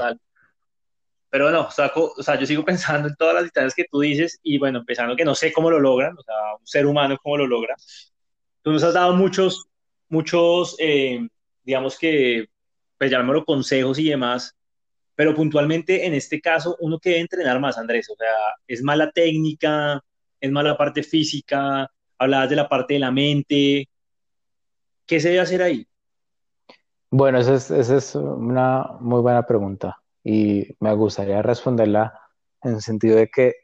Pero no, o sea, o sea, yo sigo pensando en todas las distancias que tú dices y bueno, pensando que no sé cómo lo logran, o sea, un ser humano cómo lo logra. Tú nos has dado muchos, muchos, eh, digamos que, pues llamémoslo consejos y demás, pero puntualmente en este caso uno que debe entrenar más, Andrés, o sea, es mala técnica, es mala parte física, hablabas de la parte de la mente, ¿qué se debe hacer ahí?
Bueno, esa es, una muy buena pregunta y me gustaría responderla en el sentido de que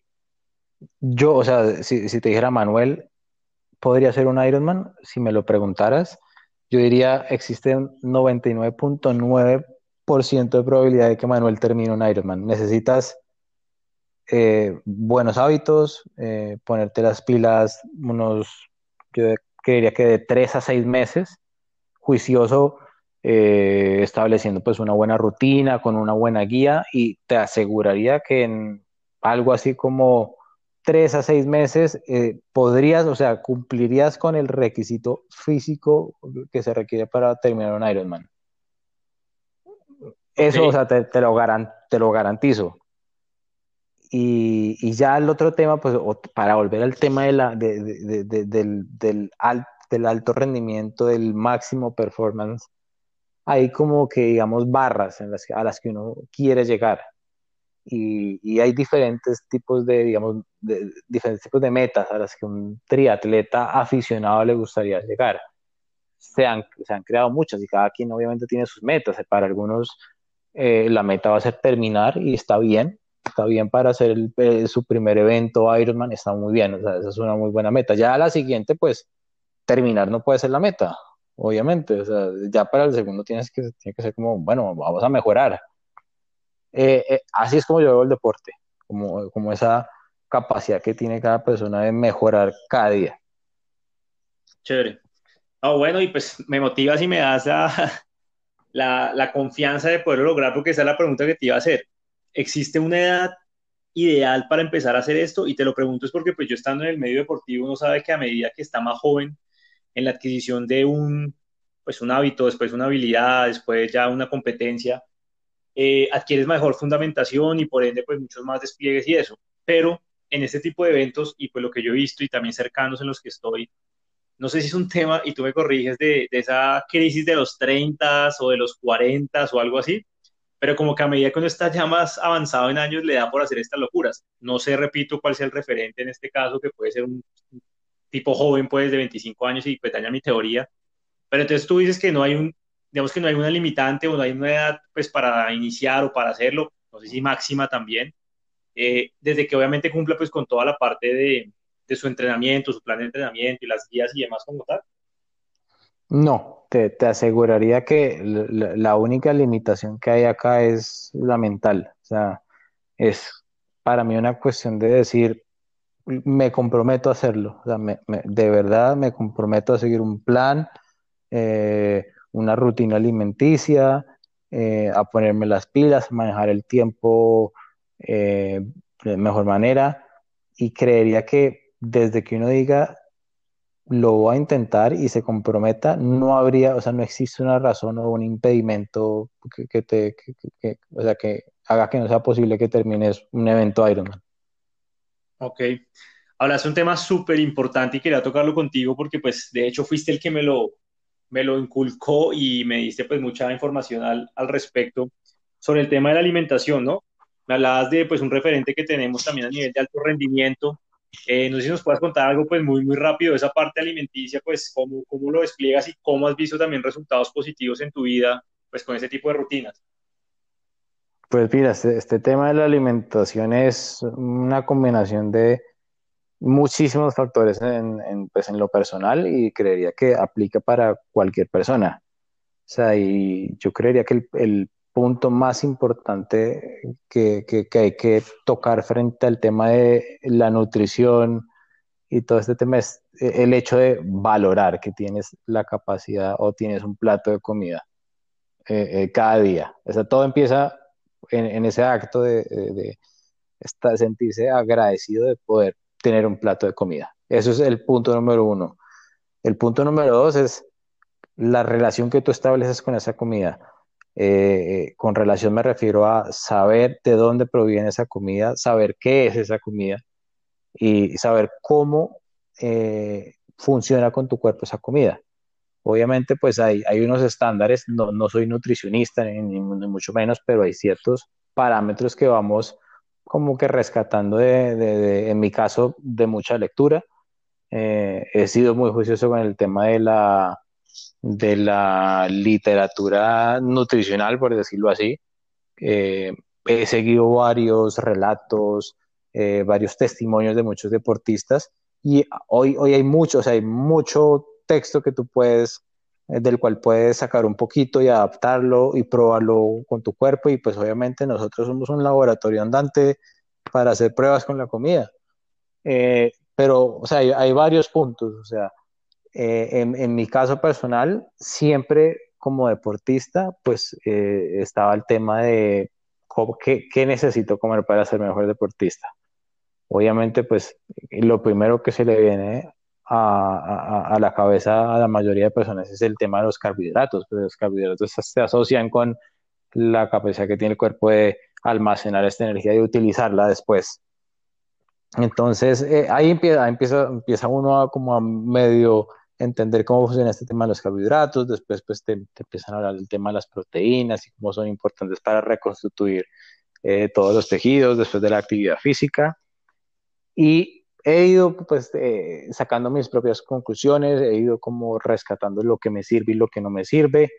yo, o sea, si, si te dijera Manuel, ¿podría ser un Ironman? Si me lo preguntaras, yo diría existe un 99.9 por ciento de probabilidad de que Manuel termine un Ironman. Necesitas eh, buenos hábitos, eh, ponerte las pilas unos, yo creería que de tres a seis meses, juicioso, eh, estableciendo pues una buena rutina, con una buena guía y te aseguraría que en algo así como tres a seis meses podrías, o sea, cumplirías con el requisito físico que se requiere para terminar un Ironman. Eso, o sea, te, lo te lo garantizo. Y, y, ya el otro tema, pues para volver al tema de la, de, del, del, del alto rendimiento, del máximo performance, hay como que, digamos, barras en las, a las que uno quiere llegar. Y, y hay diferentes tipos de, digamos, de, diferentes tipos de metas a las que un triatleta aficionado le gustaría llegar. Se han, se han creado muchas y cada quien obviamente tiene sus metas. Para algunos eh, la meta va a ser terminar y está bien, está bien para hacer eh, su primer evento Ironman, está muy bien, o sea, esa es una muy buena meta. Ya a la siguiente, pues, terminar no puede ser la meta, obviamente, o sea, ya para el segundo tienes que, tiene que ser como, bueno, vamos a mejorar. Eh, así es como yo veo el deporte, como, como esa capacidad que tiene cada persona de mejorar cada día.
Chévere. Ah, bueno, y pues me motivas y me das la, confianza de poder lograr, porque esa es la pregunta que te iba a hacer. ¿Existe una edad ideal para empezar a hacer esto? Y te lo pregunto es porque pues yo estando en el medio deportivo uno sabe que a medida que está más joven en la adquisición de un, pues un hábito, después una habilidad, después ya una competencia, eh, adquieres mejor fundamentación y por ende pues muchos más despliegues y eso. Pero en este tipo de eventos y pues lo que yo he visto y también cercanos en los que estoy, no sé si es un tema, y tú me corriges, de, esa crisis de los 30 o de los 40 o algo así, pero como que a medida que uno está ya más avanzado en años le da por hacer estas locuras. No sé, repito, cuál sea el referente en este caso, que puede ser un tipo joven, pues, de 25 años y pues daña mi teoría. Pero entonces tú dices que no hay un, digamos que no hay una limitante o no hay una edad, pues, para iniciar o para hacerlo, no sé si máxima también, eh, desde que obviamente cumpla, pues, con toda la parte de, su entrenamiento, su plan de entrenamiento y las guías y demás como tal.
No, te, te aseguraría que la, la, única limitación que hay acá es la mental. O sea, es para mí una cuestión de decir, me comprometo a hacerlo. O sea, de verdad me comprometo a seguir un plan, eh, una rutina alimenticia, eh, a ponerme las pilas, a manejar el tiempo eh, de mejor manera. Y creería que desde que uno diga lo voy a intentar y se comprometa, no habría, o sea, no existe una razón o un impedimento que, te, o sea, que haga que no sea posible que termines un evento Ironman.
Ok. Hablaste un tema súper importante y quería tocarlo contigo porque, pues, de hecho, fuiste el que me lo, me lo inculcó y me diste, pues, mucha información al, al respecto sobre el tema de la alimentación, ¿no? Me hablabas de, pues, un referente que tenemos también a nivel de alto rendimiento. Eh, no sé si nos puedas contar algo, pues, muy, muy rápido esa parte alimenticia, pues, cómo, cómo lo despliegas y cómo has visto también resultados positivos en tu vida, pues, con ese tipo de rutinas.
Pues mira, este, este, tema de la alimentación es una combinación de muchísimos factores en, pues en lo personal y creería que aplica para cualquier persona. O sea, y yo creería que el, punto más importante que, que, hay que tocar frente al tema de la nutrición y todo este tema es el hecho de valorar que tienes la capacidad o tienes un plato de comida eh, eh, cada día. O sea, todo empieza en, ese acto de, sentirse agradecido de poder tener un plato de comida. Eso es el punto número uno. El punto número dos es la relación que tú estableces con esa comida. Eh, con relación me refiero a saber de dónde proviene esa comida, saber qué es esa comida y saber cómo eh, funciona con tu cuerpo esa comida. Obviamente, pues hay, hay unos estándares, no, no soy nutricionista ni, ni, mucho menos, pero hay ciertos parámetros que vamos como que rescatando de, de, en mi caso, de mucha lectura. Eh, he sido muy juicioso con el tema de la, de la literatura nutricional, por decirlo así. Eh, he seguido varios relatos, eh, varios testimonios de muchos deportistas y hoy, hoy hay mucho, o sea, hay mucho texto que tú puedes, eh, del cual puedes sacar un poquito y adaptarlo y probarlo con tu cuerpo. Y pues obviamente nosotros somos un laboratorio andante para hacer pruebas con la comida. Pero, o sea, hay, varios puntos. O sea, eh, en, mi caso personal, siempre como deportista, pues estaba el tema de qué, qué necesito comer para ser mejor deportista. Obviamente, pues lo primero que se le viene a, la cabeza a la mayoría de personas es el tema de los carbohidratos. Pues los carbohidratos se asocian con la capacidad que tiene el cuerpo de almacenar esta energía y utilizarla después. Entonces, eh, ahí empieza, empieza, empieza uno a como a medio entender cómo funciona este tema de los carbohidratos, después pues te, empiezan a hablar del tema de las proteínas y cómo son importantes para reconstituir eh, todos los tejidos después de la actividad física. Y he ido pues eh, sacando mis propias conclusiones, he ido como rescatando lo que me sirve y lo que no me sirve.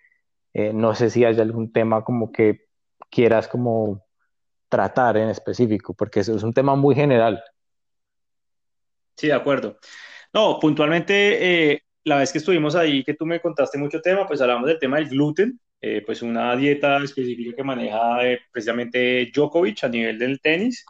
Eh, no sé si hay algún tema como que quieras como tratar en específico, porque es un tema muy general.
Sí, de acuerdo. No, puntualmente, eh, la vez que estuvimos ahí, que tú me contaste mucho tema, pues hablamos del tema del gluten, pues una dieta específica que maneja precisamente Djokovic a nivel del tenis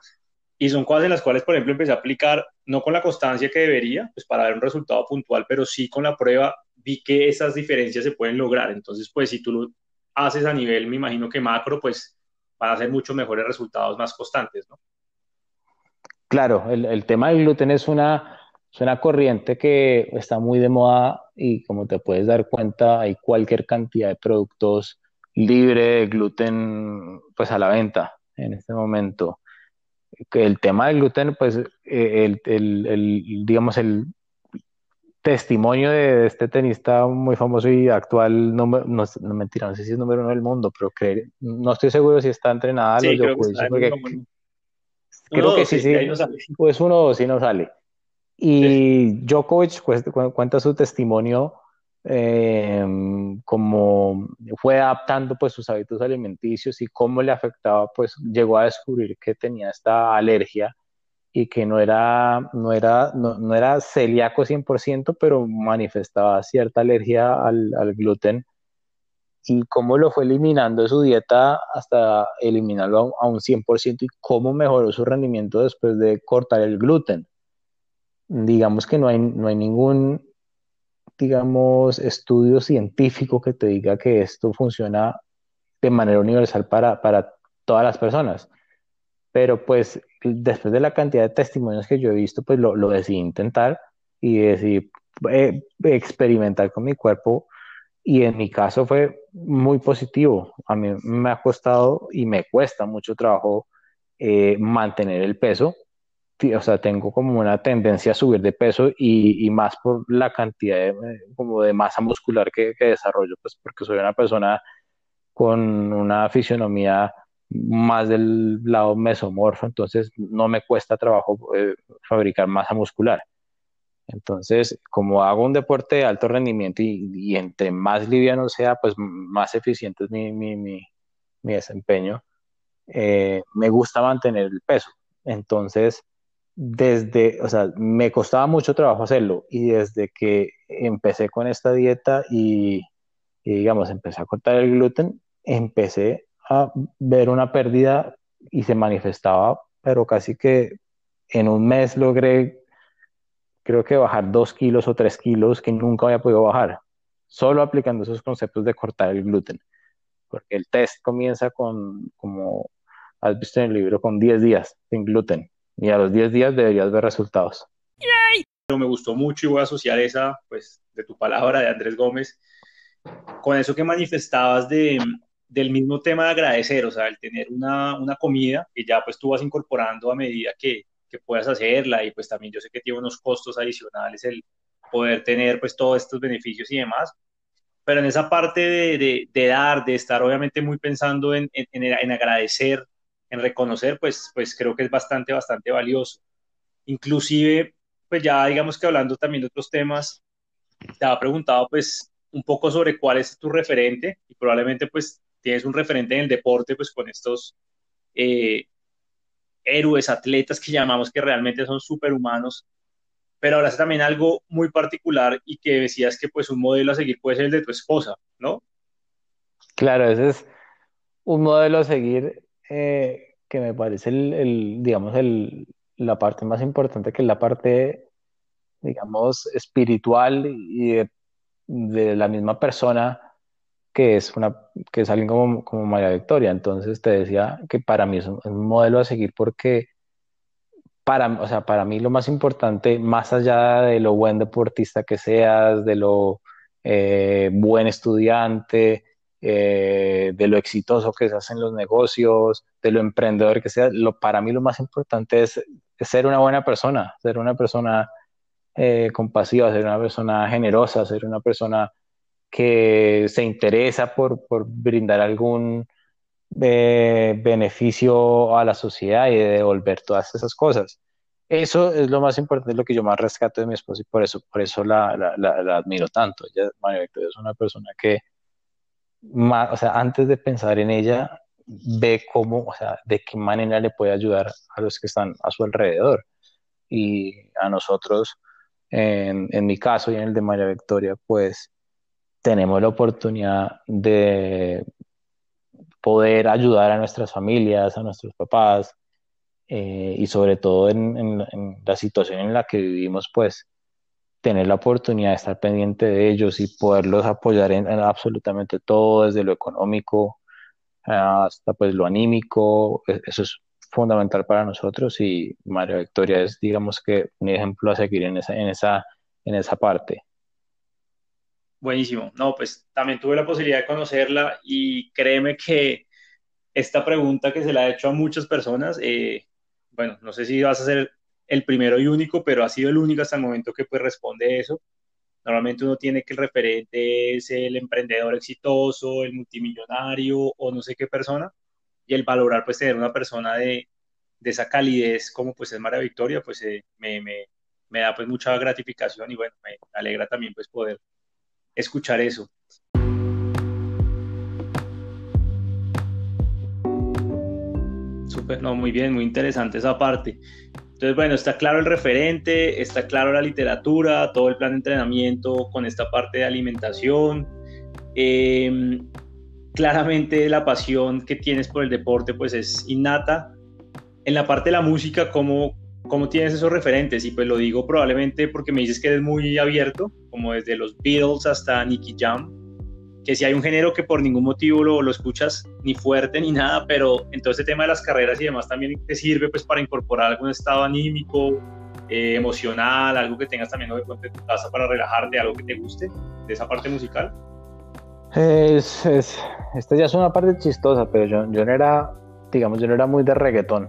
y son cosas en las cuales, por ejemplo, empecé a aplicar, no con la constancia que debería, pues para ver un resultado puntual, pero sí con la prueba vi que esas diferencias se pueden lograr. Entonces, pues si tú lo haces a nivel, me imagino que macro, pues van a ser mucho mejores resultados más constantes, ¿no?
Claro, el, el tema del gluten es una, es una corriente que está muy de moda y como te puedes dar cuenta, hay cualquier cantidad de productos libre de gluten pues a la venta en este momento. El tema del gluten, pues eh, el, el, el digamos, el testimonio de este tenista muy famoso y actual, no, no, no, mentira, no sé si es número uno del mundo, pero no estoy seguro si está entrenada
sí, creo, que, porque,
creo que sí, sí, no pues uno o si no sale. Y sí. Djokovic cuenta su testimonio eh, como fue adaptando pues sus hábitos alimenticios y cómo le afectaba, pues llegó a descubrir que tenía esta alergia y que no era, no era, no, no era celíaco 100%, pero manifestaba cierta alergia al, al, gluten y cómo lo fue eliminando de su dieta hasta eliminarlo a un 100% y cómo mejoró su rendimiento después de cortar el gluten. Digamos que no hay, no hay ningún digamos, estudio científico que te diga que esto funciona de manera universal para, para todas las personas. Pero pues después de la cantidad de testimonios que yo he visto, pues lo, lo decidí intentar y decidí eh, experimentar con mi cuerpo y en mi caso fue muy positivo. A mí me ha costado y me cuesta mucho trabajo eh, mantener el peso, o sea, tengo como una tendencia a subir de peso y, y más por la cantidad de, como de masa muscular que, que, desarrollo, pues porque soy una persona con una fisionomía más del lado mesomorfo, entonces no me cuesta trabajo eh, fabricar masa muscular. Entonces, como hago un deporte de alto rendimiento y, y entre más liviano sea, pues más eficiente es mi, mi, mi, mi desempeño, eh, me gusta mantener el peso. Entonces, desde, o sea, me costaba mucho trabajo hacerlo y desde que empecé con esta dieta y, digamos, empecé a cortar el gluten, empecé a ver una pérdida y se manifestaba, pero casi que en un mes logré, creo que bajar dos kilos o tres kilos que nunca había podido bajar, solo aplicando esos conceptos de cortar el gluten, porque el test comienza con, como has visto en el libro, con 10 días sin gluten y a los 10 días deberías ver resultados.
¡Yay! Me gustó mucho y voy a asociar esa, pues, de tu palabra, de Andrés Gómez, con eso que manifestabas de, del mismo tema de agradecer, o sea, el tener una, una comida que ya pues tú vas incorporando a medida que, que puedas hacerla y pues también yo sé que tiene unos costos adicionales el poder tener pues todos estos beneficios y demás, pero en esa parte de, de, dar, de estar obviamente muy pensando en, en, en agradecer, en reconocer, pues, pues creo que es bastante, bastante valioso. Inclusive, pues ya digamos que hablando también de otros temas, te había preguntado pues un poco sobre cuál es tu referente y probablemente pues tienes un referente en el deporte pues con estos eh, héroes, atletas que llamamos que realmente son superhumanos, pero es también algo muy particular y que decías que pues un modelo a seguir puede ser el de tu esposa, ¿no?
Claro, ese es un modelo a seguir eh, que me parece el, digamos, el, la parte más importante, que es la parte, digamos, espiritual y de, la misma persona, que es, una, que es alguien como, como María Victoria. Entonces te decía que para mí es un, un modelo a seguir porque para, o sea, para mí lo más importante, más allá de lo buen deportista que seas, de lo eh, buen estudiante, eh, de lo exitoso que se hacen los negocios, de lo emprendedor que sea, lo, para mí lo más importante es, ser una buena persona, ser una persona eh, compasiva, ser una persona generosa, ser una persona que se interesa por, por brindar algún eh, beneficio a la sociedad y de devolver todas esas cosas. Eso es lo más importante, lo que yo más rescato de mi esposa y por eso, por eso la, la, la, la admiro tanto. Ella, María Victoria, es una persona que, más, o sea, antes de pensar en ella, ve cómo, o sea, de qué manera le puede ayudar a los que están a su alrededor. Y a nosotros, en, en mi caso y en el de María Victoria, pues tenemos la oportunidad de poder ayudar a nuestras familias, a nuestros papás, eh, y sobre todo en, la situación en la que vivimos, pues tener la oportunidad de estar pendiente de ellos y poderlos apoyar en, absolutamente todo, desde lo económico hasta pues lo anímico, e, eso es fundamental para nosotros y María Victoria es digamos que un ejemplo a seguir en esa, en esa, en esa parte.
Buenísimo. No, pues también tuve la posibilidad de conocerla y créeme que esta pregunta que se la ha hecho a muchas personas, eh, bueno, no sé si vas a ser el primero y único, pero ha sido el único hasta el momento que pues responde eso. Normalmente uno tiene que el referente es el emprendedor exitoso, el multimillonario o no sé qué persona, y el valorar pues tener una persona de, de esa calidez como pues es María Victoria, pues eh, me, me, me, da pues mucha gratificación y bueno, me alegra también pues poder escuchar eso. Súper, no, muy bien, muy interesante esa parte. Entonces, bueno, está claro el referente, está claro la literatura, todo el plan de entrenamiento con esta parte de alimentación. Em, claramente la pasión que tienes por el deporte pues es innata. En la parte de la música, ¿cómo, ¿cómo tienes esos referentes? Y pues lo digo probablemente porque me dices que eres muy abierto, como desde los Beatles hasta Nicky Jam, que si hay un género que por ningún motivo lo, escuchas ni fuerte ni nada, pero en todo este tema de las carreras y demás también te sirve pues para incorporar algún estado anímico, eh, emocional, algo que tengas también en tu casa para relajarte, algo que te guste de esa parte musical.
Es, es, esta ya es una parte chistosa, pero yo, yo no era, digamos, yo no era muy de reggaetón.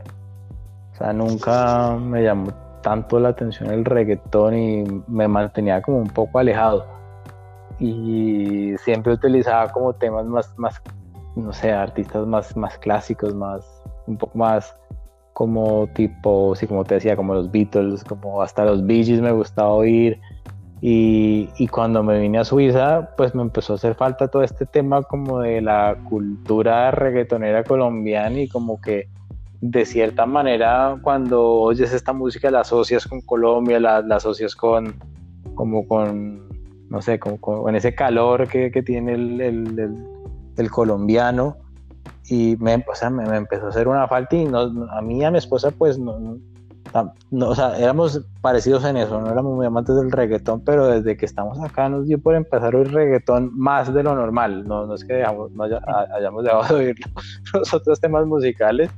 O sea, nunca me llamó tanto la atención el reggaetón y me mantenía como un poco alejado y siempre utilizaba como temas más, más no sé, artistas más, más clásicos, más, un poco más como tipo, sí, como te decía, como los Beatles, como hasta los Bee Gees me gustaba oír. Y, y, cuando me vine a Suiza, pues me empezó a hacer falta todo este tema como de la cultura reggaetonera colombiana y como que de cierta manera cuando oyes esta música la asocias con Colombia, la, la asocias con como con no sé, con, ese calor que, tiene el, colombiano. Y me, o me, empezó a hacer una falta y a mí y a mi esposa pues no, no, o sea, éramos parecidos en eso, no éramos muy amantes del reggaetón, pero desde que estamos acá nos dio por empezar a oír reggaetón más de lo normal, no, no es que no hayamos dejado de oír los otros temas musicales,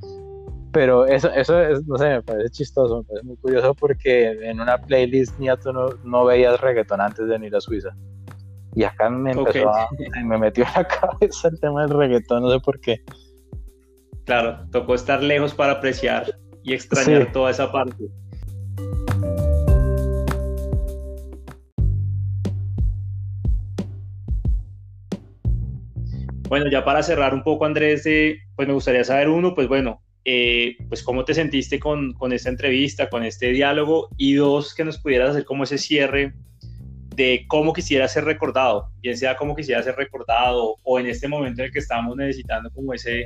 pero eso, eso es, no sé, me parece chistoso, me parece muy curioso porque en una playlist ni tú no, no, veías reggaetón antes de venir a Suiza. Y acá me empezó a, me metió en la cabeza el tema del reggaetón, no sé por qué.
Claro, tocó estar lejos para apreciar y extrañar toda esa parte. Bueno, ya para cerrar un poco, Andrés, eh, pues me gustaría saber uno, pues bueno, eh, pues cómo te sentiste con, con, esta entrevista, con este diálogo, y dos, que nos pudieras hacer como ese cierre de cómo quisiera ser recordado, bien sea cómo quisiera ser recordado o en este momento en el que estamos necesitando como ese,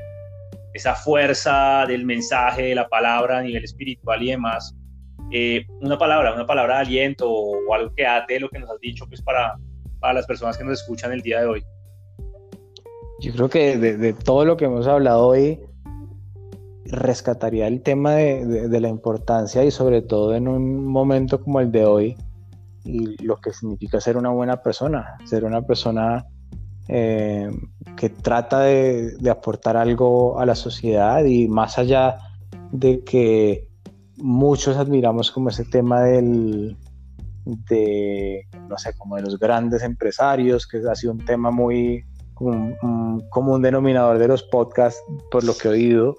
esa fuerza del mensaje, de la palabra a nivel espiritual y demás. Eh, una palabra, una palabra de aliento o, algo que ate lo que nos has dicho pues para, para las personas que nos escuchan el día de hoy.
Yo creo que de todo lo que hemos hablado hoy, rescataría el tema de, la importancia y sobre todo en un momento como el de hoy y lo que significa ser una buena persona, ser una persona eh, que trata de, aportar algo a la sociedad y más allá de que muchos admiramos como ese tema del de no sé como de los grandes empresarios que ha sido un tema muy un denominador de los podcasts por lo que he oído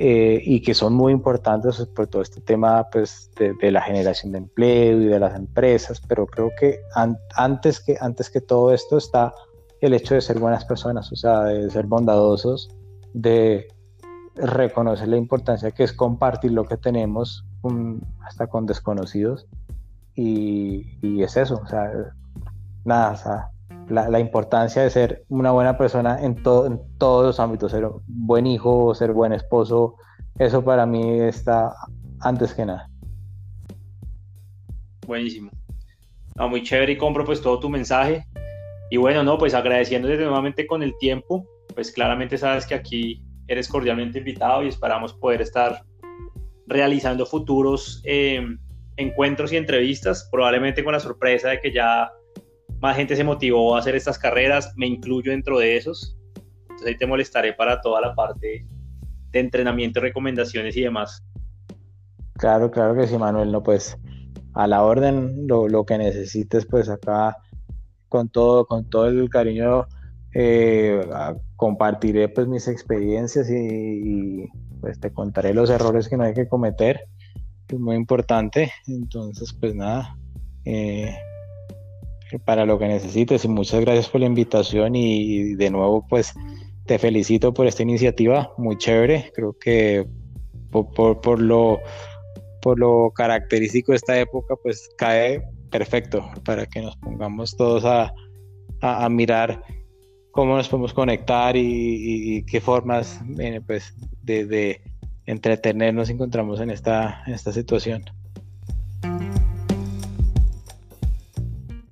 eh, y que son muy importantes por todo este tema pues, de, la generación de empleo y de las empresas, pero creo que, antes que antes que todo esto está el hecho de ser buenas personas, o sea, de ser bondadosos, de reconocer la importancia que es compartir lo que tenemos hasta con desconocidos y, y, es eso, o sea, nada, o sea, la, importancia de ser una buena persona en, todo, en todos los ámbitos, ser buen hijo, ser buen esposo, eso para mí está antes que nada.
Buenísimo. muy chévere y compro pues todo tu mensaje. Y bueno, no, pues agradeciéndote nuevamente con el tiempo, pues claramente sabes que aquí eres cordialmente invitado y esperamos poder estar realizando futuros eh, encuentros y entrevistas, probablemente con la sorpresa de que ya más gente se motivó a hacer estas carreras, me incluyo dentro de esos. Entonces ahí te molestaré para toda la parte de entrenamiento, recomendaciones y demás.
Claro, claro que sí, Manuel, no pues a la orden, lo, que necesites, pues acá con todo, con todo el cariño eh, compartiré pues mis experiencias y, pues te contaré los errores que no hay que cometer, es muy importante, entonces pues nada, eh, para lo que necesites y muchas gracias por la invitación y de nuevo pues te felicito por esta iniciativa, muy chévere, creo que por, lo por lo característico de esta época, pues cae perfecto para que nos pongamos todos a, mirar cómo nos podemos conectar y, qué formas pues, de, de, entretenernos encontramos en esta, en esta situación.